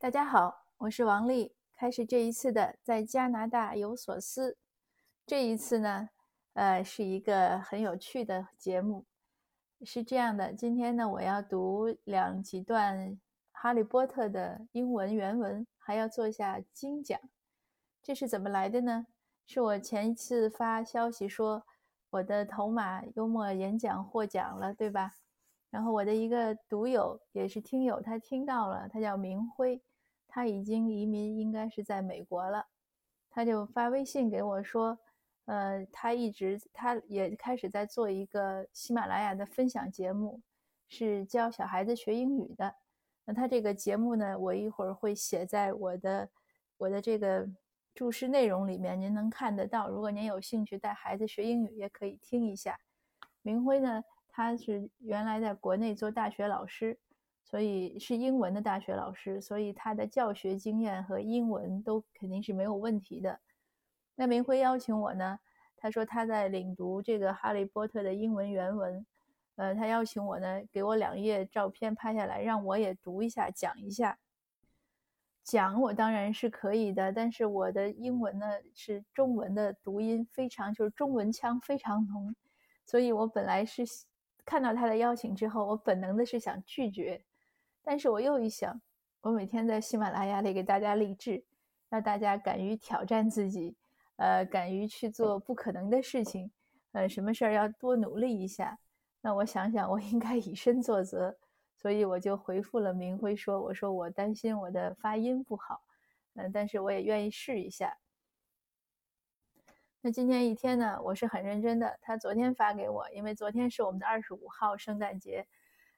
大家好，我是王丽。开始这一次的在加拿大有所思。这一次呢，呃，是一个很有趣的节目。是这样的，今天呢，我要读两几段《哈利波特》的英文原文，还要做一下精讲。这是怎么来的呢？是我前一次发消息说我的头马幽默演讲获奖了，对吧？然后我的一个读友也是听友，他听到了，他叫明辉，他已经移民，应该是在美国了。他就发微信给我说，呃，他一直他也开始在做一个喜马拉雅的分享节目，是教小孩子学英语的。那他这个节目呢，我一会儿会写在我的我的这个注释内容里面，您能看得到。如果您有兴趣带孩子学英语，也可以听一下。明辉呢？他是原来在国内做大学老师，所以是英文的大学老师，所以他的教学经验和英文都肯定是没有问题的。那明辉邀请我呢，他说他在领读这个《哈利波特》的英文原文，呃，他邀请我呢，给我两页照片拍下来，让我也读一下，讲一下。讲我当然是可以的，但是我的英文呢是中文的读音非常，就是中文腔非常浓，所以我本来是。看到他的邀请之后，我本能的是想拒绝，但是我又一想，我每天在喜马拉雅里给大家励志，让大家敢于挑战自己，呃，敢于去做不可能的事情，呃，什么事儿要多努力一下。那我想想，我应该以身作则，所以我就回复了明辉说：“我说我担心我的发音不好，嗯，但是我也愿意试一下。”那今天一天呢，我是很认真的。他昨天发给我，因为昨天是我们的二十五号圣诞节，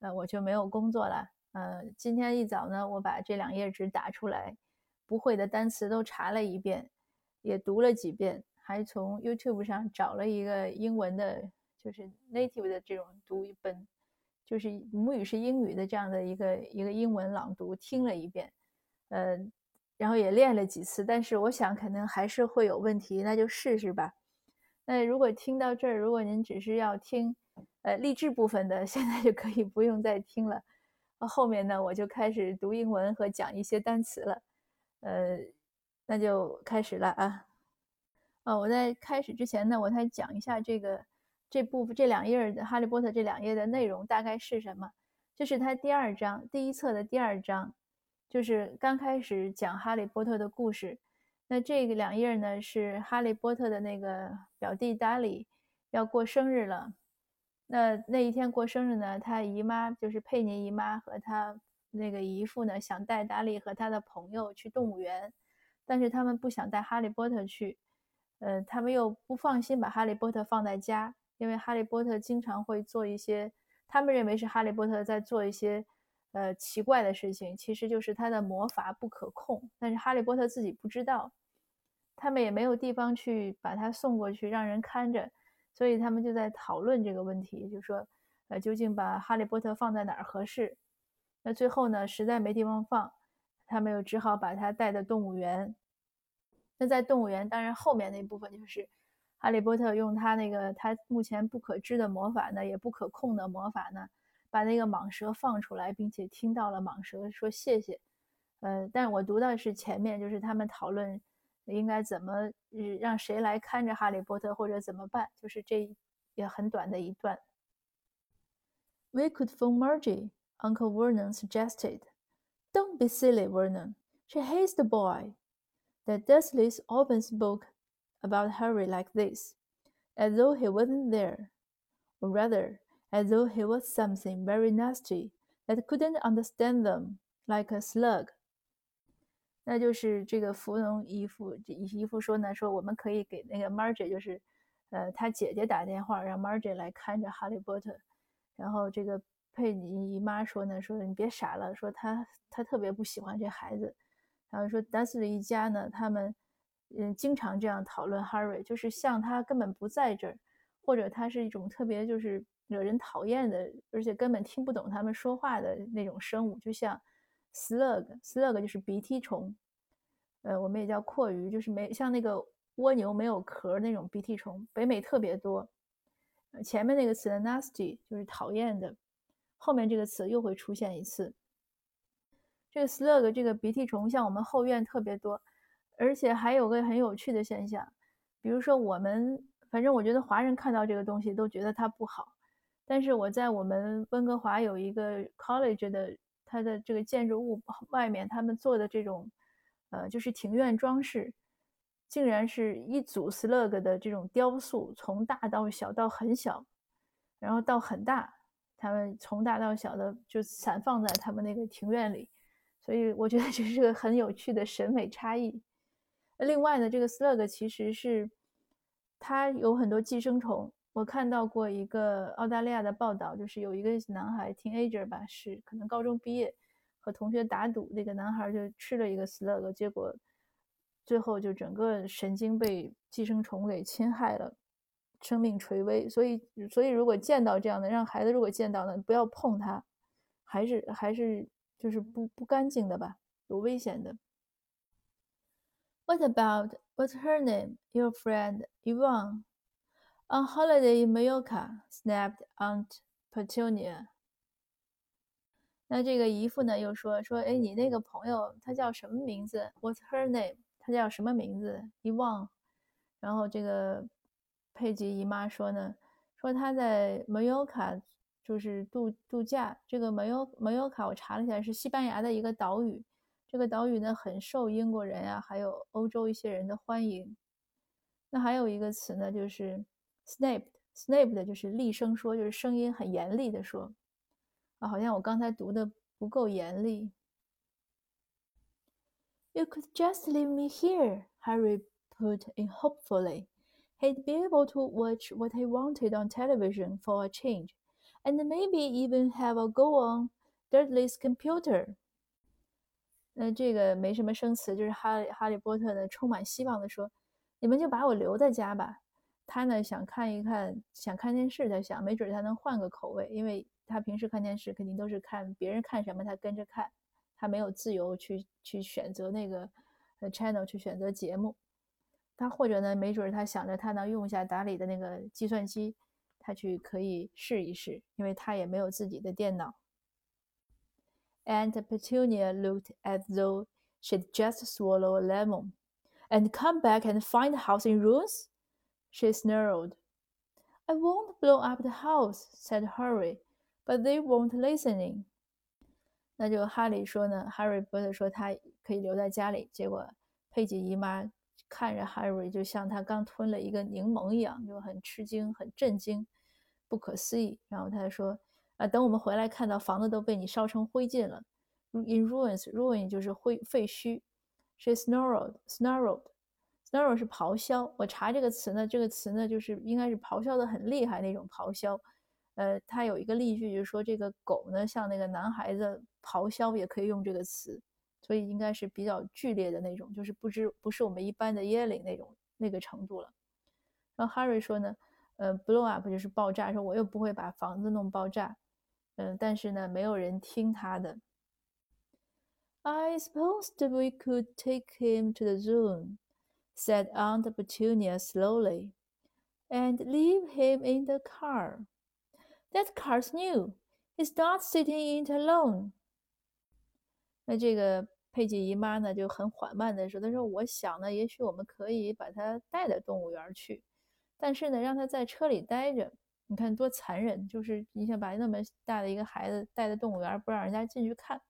呃，我就没有工作了。呃，今天一早呢，我把这两页纸打出来，不会的单词都查了一遍，也读了几遍，还从 YouTube 上找了一个英文的，就是 native 的这种读本，就是母语是英语的这样的一个一个英文朗读，听了一遍，呃。然后也练了几次，但是我想可能还是会有问题，那就试试吧。那如果听到这儿，如果您只是要听，呃，励志部分的，现在就可以不用再听了。后面呢，我就开始读英文和讲一些单词了。呃，那就开始了啊。哦，我在开始之前呢，我再讲一下这个这部分这两页的《哈利波特》这两页的内容大概是什么。这是它第二章第一册的第二章。就是刚开始讲哈利波特的故事，那这个两页呢是哈利波特的那个表弟达里要过生日了。那那一天过生日呢，他姨妈就是佩妮姨妈和他那个姨父呢想带达里和他的朋友去动物园，但是他们不想带哈利波特去，呃，他们又不放心把哈利波特放在家，因为哈利波特经常会做一些，他们认为是哈利波特在做一些。呃，奇怪的事情其实就是他的魔法不可控，但是哈利波特自己不知道，他们也没有地方去把他送过去让人看着，所以他们就在讨论这个问题，就说，呃，究竟把哈利波特放在哪儿合适？那最后呢，实在没地方放，他们又只好把他带到动物园。那在动物园，当然后面那部分就是哈利波特用他那个他目前不可知的魔法呢，也不可控的魔法呢。把那个蟒蛇放出来，并且听到了蟒蛇说谢谢，呃，但我读到是前面，就是他们讨论应该怎么让谁来看着哈利波特或者怎么办，就是这也很短的一段。We could phone Margie, Uncle Vernon suggested. Don't be silly, Vernon. She hates the boy. The Dursleys often spoke about Harry like this, as though he wasn't there, or rather as though he was something very nasty that couldn't understand them, like a slug。那就是这个芙蓉姨父姨父说呢，说我们可以给那个 Margie，就是呃他姐姐打电话，让 Margie 来看着哈利波特。然后这个佩妮姨妈说呢，说你别傻了，说他他特别不喜欢这孩子。然后说达斯利一家呢，他们嗯经常这样讨论 Harry，就是像他根本不在这儿，或者他是一种特别就是。惹人讨厌的，而且根本听不懂他们说话的那种生物，就像 slug，slug 就是鼻涕虫，呃，我们也叫阔鱼，就是没像那个蜗牛没有壳那种鼻涕虫，北美特别多。前面那个词 nasty 就是讨厌的，后面这个词又会出现一次。这个 slug 这个鼻涕虫，像我们后院特别多，而且还有个很有趣的现象，比如说我们，反正我觉得华人看到这个东西都觉得它不好，但是我在我们温哥华有一个 college 的，它的这个建筑物外面，他们做的这种，呃，就是庭院装饰，竟然是一组 slug 的这种雕塑，从大到小到很小，然后到很大，他们从大到小的就散放在他们那个庭院里。所以我觉得这是个很有趣的审美差异。另外呢，这个 slug 其实是它有很多寄生虫。我看到过一个澳大利亚的报道，就是有一个男孩 teenager 吧，是可能高中毕业，和同学打赌，那个男孩就吃了一个 slug，结果最后就整个神经被寄生虫给侵害了，生命垂危。所以，所以如果见到这样的，让孩子如果见到呢，不要碰它，还是还是。就是不不干净的吧，有危险的。What about what's her name? Your friend Yvonne on holiday in Mallorca? Snapped Aunt Petunia. 那这个姨父呢又说说，哎，你那个朋友他叫什么名字？What's her name? 他叫什么名字？Yvonne。然后这个佩吉姨妈说呢，说他在 Mallorca 就是度度假，这个梅尤梅尤卡，我查了一下，是西班牙的一个岛屿。这个岛屿呢，很受英国人啊，还有欧洲一些人的欢迎。那还有一个词呢，就是 snapped，snapped 就是厉声说，就是声音很严厉的说。啊，好像我刚才读的不够严厉。You could just leave me here, Harry put in hopefully. He'd be able to watch what he wanted on television for a change. And maybe even have a go on Dudley's computer。那这个没什么生词，就是哈利哈利波特呢，充满希望的说：“你们就把我留在家吧。” 他呢想看一看，想看电视，他想，没准他能换个口味，因为他平时看电视肯定都是看别人看什么，他跟着看，他没有自由去去选择那个呃 channel 去选择节目。他或者呢，没准他想着他能用一下达里的那个计算机。他去可以试一试，因为他也没有自己的电脑。Aunt Petunia looked as though she'd just swallow a lemon. And come back and find the house in ruins? She snarled. I won't blow up the house, said Harry, but they won't listening. 那就哈利说呢，Harry 波特说他可以留在家里，结果佩吉姨妈看着 Harry 就像他刚吞了一个柠檬一样，就很吃惊、很震惊、不可思议。然后他说：“啊，等我们回来，看到房子都被你烧成灰烬了。In ruins, ruin 就是灰废墟。She snarled, snarled, snarl 是咆哮。我查这个词呢，这个词呢就是应该是咆哮的很厉害那种咆哮。呃，它有一个例句，就是说这个狗呢像那个男孩子咆哮，也可以用这个词。”所以应该是比较剧烈的那种，就是不知不是我们一般的 yelling 那种那个程度了。然后 Harry 说呢，呃，blow up 就是爆炸，说我又不会把房子弄爆炸，嗯，但是呢，没有人听他的。I suppose we could take him to the zoo, said Aunt Petunia slowly, and leave him in the car. That car's new. He's not sitting in it alone. 那这个佩吉姨妈呢就很缓慢的说：“她说，我想呢，也许我们可以把它带到动物园去，但是呢，让他在车里待着，你看多残忍！就是你想把那么大的一个孩子带到动物园，不让人家进去看，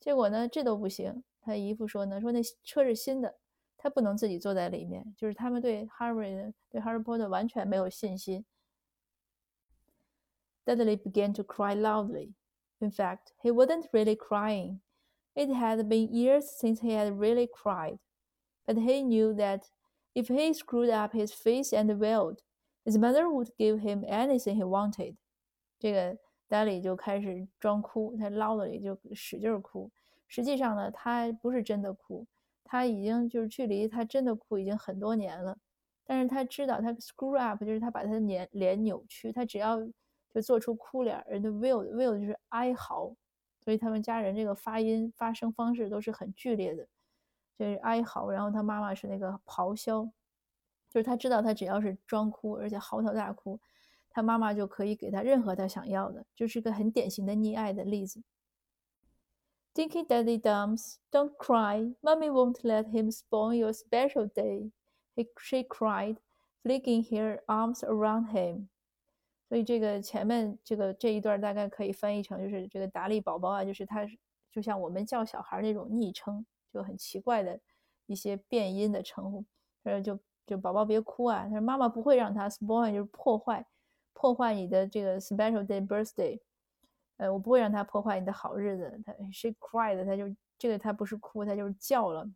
结果呢，这都不行。他姨父说呢，说那车是新的，他不能自己坐在里面，就是他们对 Harry 对 Harry Potter 完全没有信心。” Dudley began to cry loudly. In fact, he wasn't really crying. It had been years since he had really cried, but he knew that if he screwed up his face and wailed, his mother would give him anything he wanted. 这个达里就开始装哭，他唠叨里就使劲哭。实际上呢，他不是真的哭， 他已经就是距离他真的哭已经很多年了。但是他知道他 screw up 就是他把他的脸脸扭曲，他只要就做出哭脸，人的 will wail 就是哀嚎。所以他们家人这个发音发声方式都是很剧烈的，就是哀嚎。然后他妈妈是那个咆哮，就是他知道他只要是装哭，而且嚎啕大哭，他妈妈就可以给他任何他想要的，就是个很典型的溺爱的例子。Dinky Daddy Dums, don't cry. Mommy won't let him spoil your special day. He, she cried, flinging her arms around him. 所以这个前面这个这一段大概可以翻译成就是这个达利宝宝啊，就是他就像我们叫小孩那种昵称，就很奇怪的一些变音的称呼。呃，就就宝宝别哭啊，他说妈妈不会让他 spoil，就是破坏破坏你的这个 special day birthday。呃，我不会让他破坏你的好日子。他 she cried，他就这个他不是哭，他就是叫了。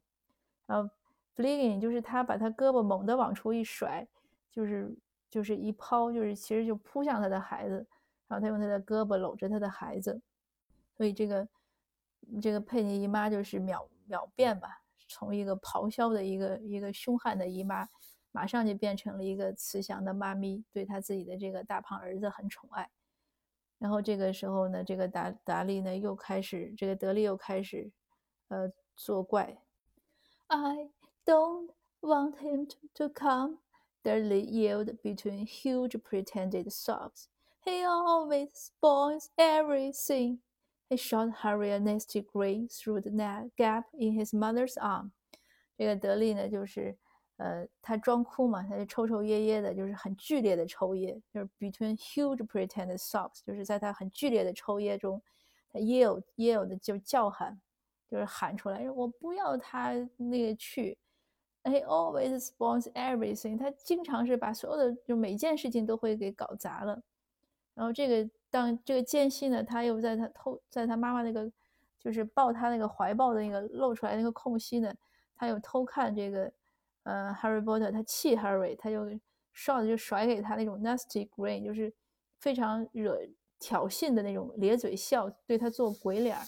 然后 flinging 就是他把他胳膊猛地往出一甩，就是。就是一抛，就是其实就扑向他的孩子，然后他用他的胳膊搂着他的孩子，所以这个这个佩妮姨妈就是秒秒变吧，从一个咆哮的一个一个凶悍的姨妈，马上就变成了一个慈祥的妈咪，对他自己的这个大胖儿子很宠爱。然后这个时候呢，这个达达利呢又开始，这个德利又开始呃作怪。I don't want him to to come. Dudley yelled between huge pretended sobs. He always spoils everything. He shot Harry a nasty grin through the gap in his mother's arm. 这个德利呢，就是 呃，他装哭嘛，他就抽抽噎噎的，就是很剧烈的抽噎，就是 between huge pretend sobs，就是在他很剧烈的抽噎中，他 yell yell 的就叫喊，就是喊出来，我不要他那个去。He always spoils everything。他经常是把所有的就每件事情都会给搞砸了。然后这个当这个间隙呢，他又在他偷在他妈妈那个就是抱他那个怀抱的那个露出来那个空隙呢，他又偷看这个呃 Harry Potter。他气 Harry，他就 shot 就甩给他那种 nasty grin，就是非常惹挑衅的那种咧嘴笑，对他做鬼脸儿。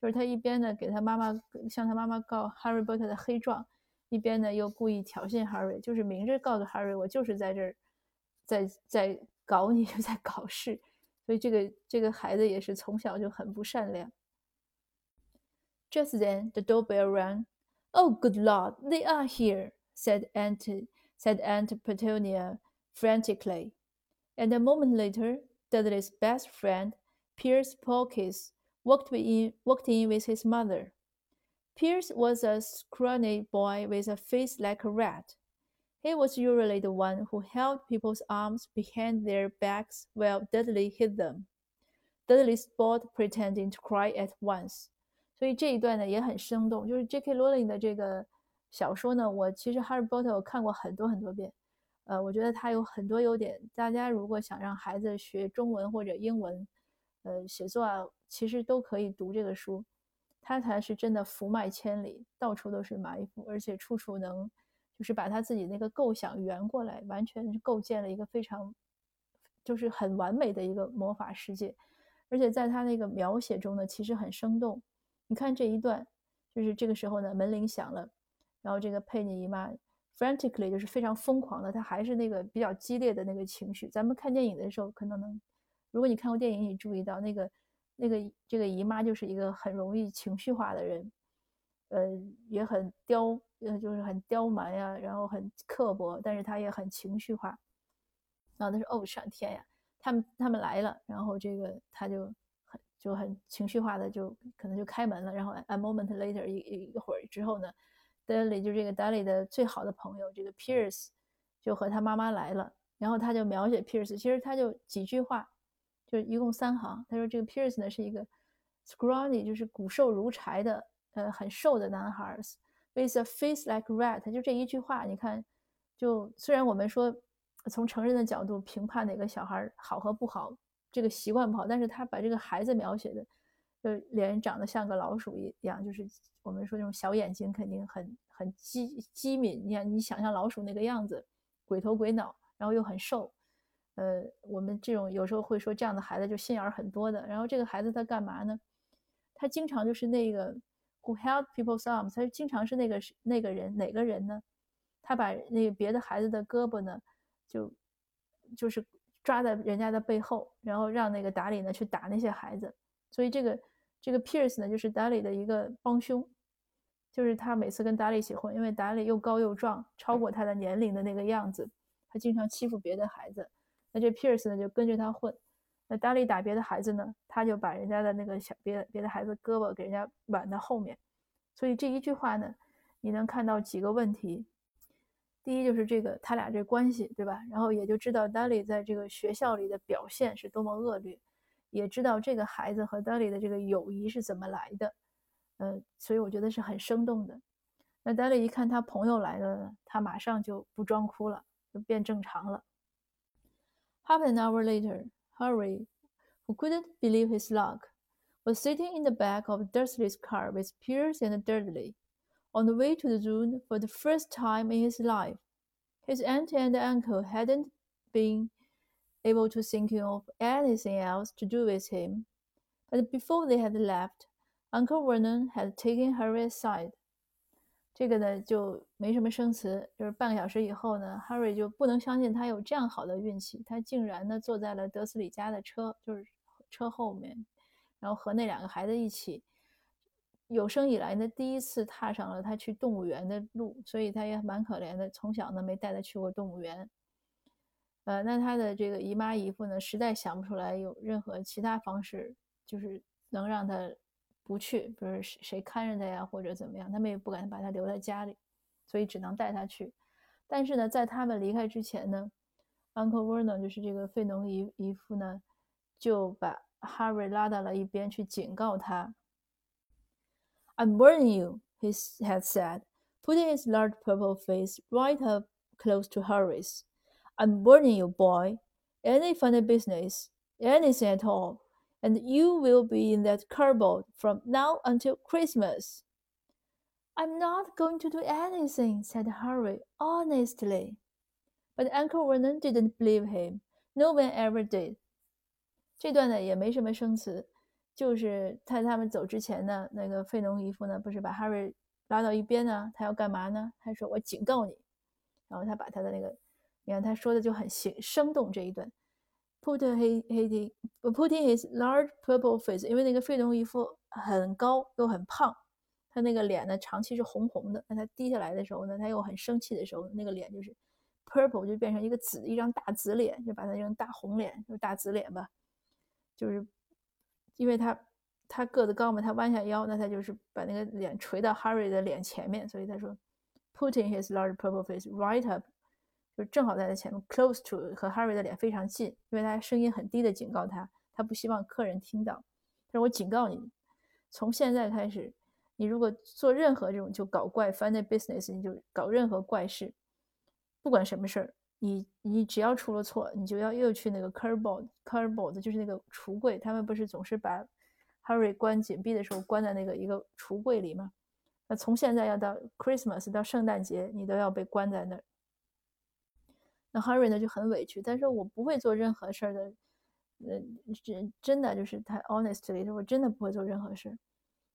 就是他一边呢给他妈妈向他妈妈告 Harry Potter 的黑状。一边呢又故意挑衅 Harry，就是明着告诉 Harry，我就是在这儿，在在搞你，就在搞事。所以这个这个孩子也是从小就很不善良。Just then the doorbell rang. Oh, good Lord, they are here! said Aunt said Aunt Petunia frantically. And a moment later, Dudley's best friend, Pierce Pawkins, walked in walked in with his mother. Pierce was a scrawny boy with a face like a rat. He was usually the one who held people's arms behind their backs while Dudley hit them. Dudley stopped pretending to cry at once. 所以这一段呢也很生动，就是 J.K. Rowling 的这个 小说呢，我其实《Harry Potter》我看过很多很多遍，呃，我觉得它有很多优点。大家如果想让孩子学中文或者英文，呃，写作啊，其实都可以读这个书。他才是真的福脉千里，到处都是埋伏，而且处处能，就是把他自己那个构想圆过来，完全构建了一个非常，就是很完美的一个魔法世界。而且在他那个描写中呢，其实很生动。你看这一段，就是这个时候呢，门铃响了，然后这个佩妮姨妈 frantically 就是非常疯狂的，她还是那个比较激烈的那个情绪。咱们看电影的时候可能能，如果你看过电影，你注意到那个。那个这个姨妈就是一个很容易情绪化的人，呃，也很刁，呃，就是很刁蛮呀，然后很刻薄，但是她也很情绪化。然后她说：“哦，上天呀，他们他们来了。”然后这个他就很就很情绪化的就可能就开门了。然后 a moment later 一一会儿之后呢，Dudley 就这个 Dudley 的最好的朋友这个 Pierce 就和他妈妈来了。然后他就描写 Pierce，其实他就几句话。就一共三行，他说这个 Pierce 呢是一个 scrawny，就是骨瘦如柴的，呃，很瘦的男孩，with a face like rat。就这一句话，你看，就虽然我们说从成人的角度评判哪个小孩好和不好，这个习惯不好，但是他把这个孩子描写的，就脸长得像个老鼠一样，就是我们说这种小眼睛肯定很很机机敏，你看你想象老鼠那个样子，鬼头鬼脑，然后又很瘦。呃，我们这种有时候会说这样的孩子就心眼儿很多的。然后这个孩子他干嘛呢？他经常就是那个 who held people's arms，他经常是那个那个人哪个人呢？他把那个别的孩子的胳膊呢，就就是抓在人家的背后，然后让那个达里呢去打那些孩子。所以这个这个 Pierce 呢，就是达里的一个帮凶，就是他每次跟达里一起混，因为达里又高又壮，超过他的年龄的那个样子，他经常欺负别的孩子。那这 Pierce 呢就跟着他混，那 Dolly 打别的孩子呢，他就把人家的那个小别别的孩子胳膊给人家挽到后面。所以这一句话呢，你能看到几个问题。第一就是这个他俩这关系，对吧？然后也就知道 Dolly 在这个学校里的表现是多么恶劣，也知道这个孩子和 Dolly 的这个友谊是怎么来的。呃，所以我觉得是很生动的。那 Dolly 一看他朋友来了，他马上就不装哭了，就变正常了。Half an hour later, Harry, who couldn't believe his luck, was sitting in the back of Dursley's car with Pierce and Dudley, on the way to the zoo for the first time in his life. His aunt and uncle hadn't been able to think of anything else to do with him, but before they had left, Uncle Vernon had taken Harry aside. 这个呢就没什么生词，就是半个小时以后呢，Harry 就不能相信他有这样好的运气，他竟然呢坐在了德斯里家的车，就是车后面，然后和那两个孩子一起，有生以来呢第一次踏上了他去动物园的路，所以他也蛮可怜的，从小呢没带他去过动物园。呃，那他的这个姨妈姨夫呢，实在想不出来有任何其他方式，就是能让他。不去，比如谁谁看着他呀，或者怎么样，他们也不敢把他留在家里，所以只能带他去。但是呢，在他们离开之前呢，Uncle Vernon 就是这个费农姨姨夫呢，就把 Harry 拉到了一边去警告他。"I'm warning you," he had said, putting his large purple face right up close to Harry's. "I'm warning you, boy. Any funny business, anything at all." and you will be in that cupboard from now until Christmas. I'm not going to do anything, said Harry honestly. But Uncle Vernon didn't believe him. No one ever did. 这段呢也没什么生词，就是在他们走之前呢，那个费农姨夫呢不是把 Harry 拉到一边呢，他要干嘛呢？他说：“我警告你。”然后他把他的那个， 你看他说的就很形生动这一段。put his his putting his large purple face，因为那个费农姨夫很高又很胖，他那个脸呢长期是红红的。那他低下来的时候呢，他又很生气的时候，那个脸就是 purple 就变成一个紫，一张大紫脸，就把他这张大红脸，就大紫脸吧。就是因为他他个子高嘛，他弯下腰，那他就是把那个脸垂到 Harry 的脸前面，所以他说 putting his large purple face right up。就正好在他前面，close to 和 Harry 的脸非常近，因为他声音很低的警告他，他不希望客人听到。他说：“我警告你，从现在开始，你如果做任何这种就搞怪 funny business，你就搞任何怪事，不管什么事儿，你你只要出了错，你就要又去那个 cupboard，cupboard 就是那个橱柜。他们不是总是把 Harry 关紧闭的时候关在那个一个橱柜里吗？那从现在要到 Christmas 到圣诞节，你都要被关在那儿。”那 Harry 呢就很委屈，他说我不会做任何事儿的，呃，真真的就是他 honestly 说我真的不会做任何事。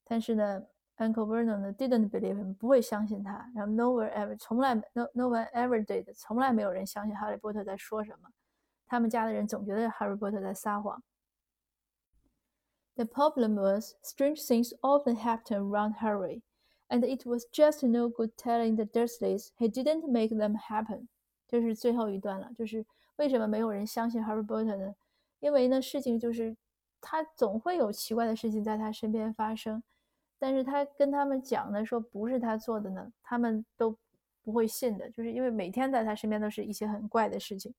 但是呢，Uncle Vernon 呢 didn't believe him，不会相信他。然后 no one ever 从来 no no one ever did，从来没有人相信哈利波特在说什么。他们家的人总觉得哈利波特在撒谎。The problem was strange things often happened around Harry, and it was just no good telling the Dursleys he didn't make them happen. 这是最后一段了，就是为什么没有人相信 Harry Potter 呢？因为呢，事情就是他总会有奇怪的事情在他身边发生，但是他跟他们讲的说不是他做的呢，他们都不会信的，就是因为每天在他身边都是一些很怪的事情。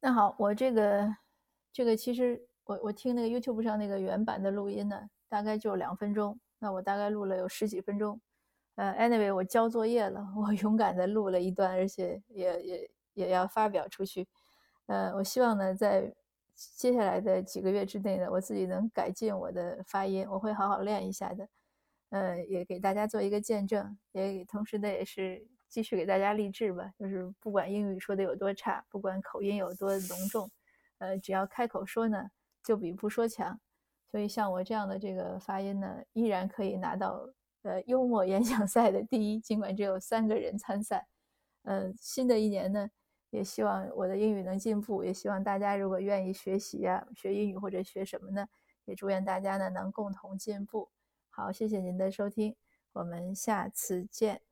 那好，我这个这个其实我我听那个 YouTube 上那个原版的录音呢，大概就两分钟，那我大概录了有十几分钟。呃，anyway，我交作业了，我 勇敢的录了一段，而且也也也要发表出去。呃，我希望呢，在接下来的几个月之内呢，我自己能改进我的发音，我会好好练一下的。呃，也给大家做一个见证，也同时呢，也是继续给大家励志吧。就是不管英语说的有多差，不管口音有多隆重，呃，只要开口说呢，就比不说强。所以像我这样的这个发音呢，依然可以拿到。呃，幽默演讲赛的第一，尽管只有三个人参赛。嗯，新的一年呢，也希望我的英语能进步，也希望大家如果愿意学习啊，学英语或者学什么呢，也祝愿大家呢能共同进步。好，谢谢您的收听，我们下次见。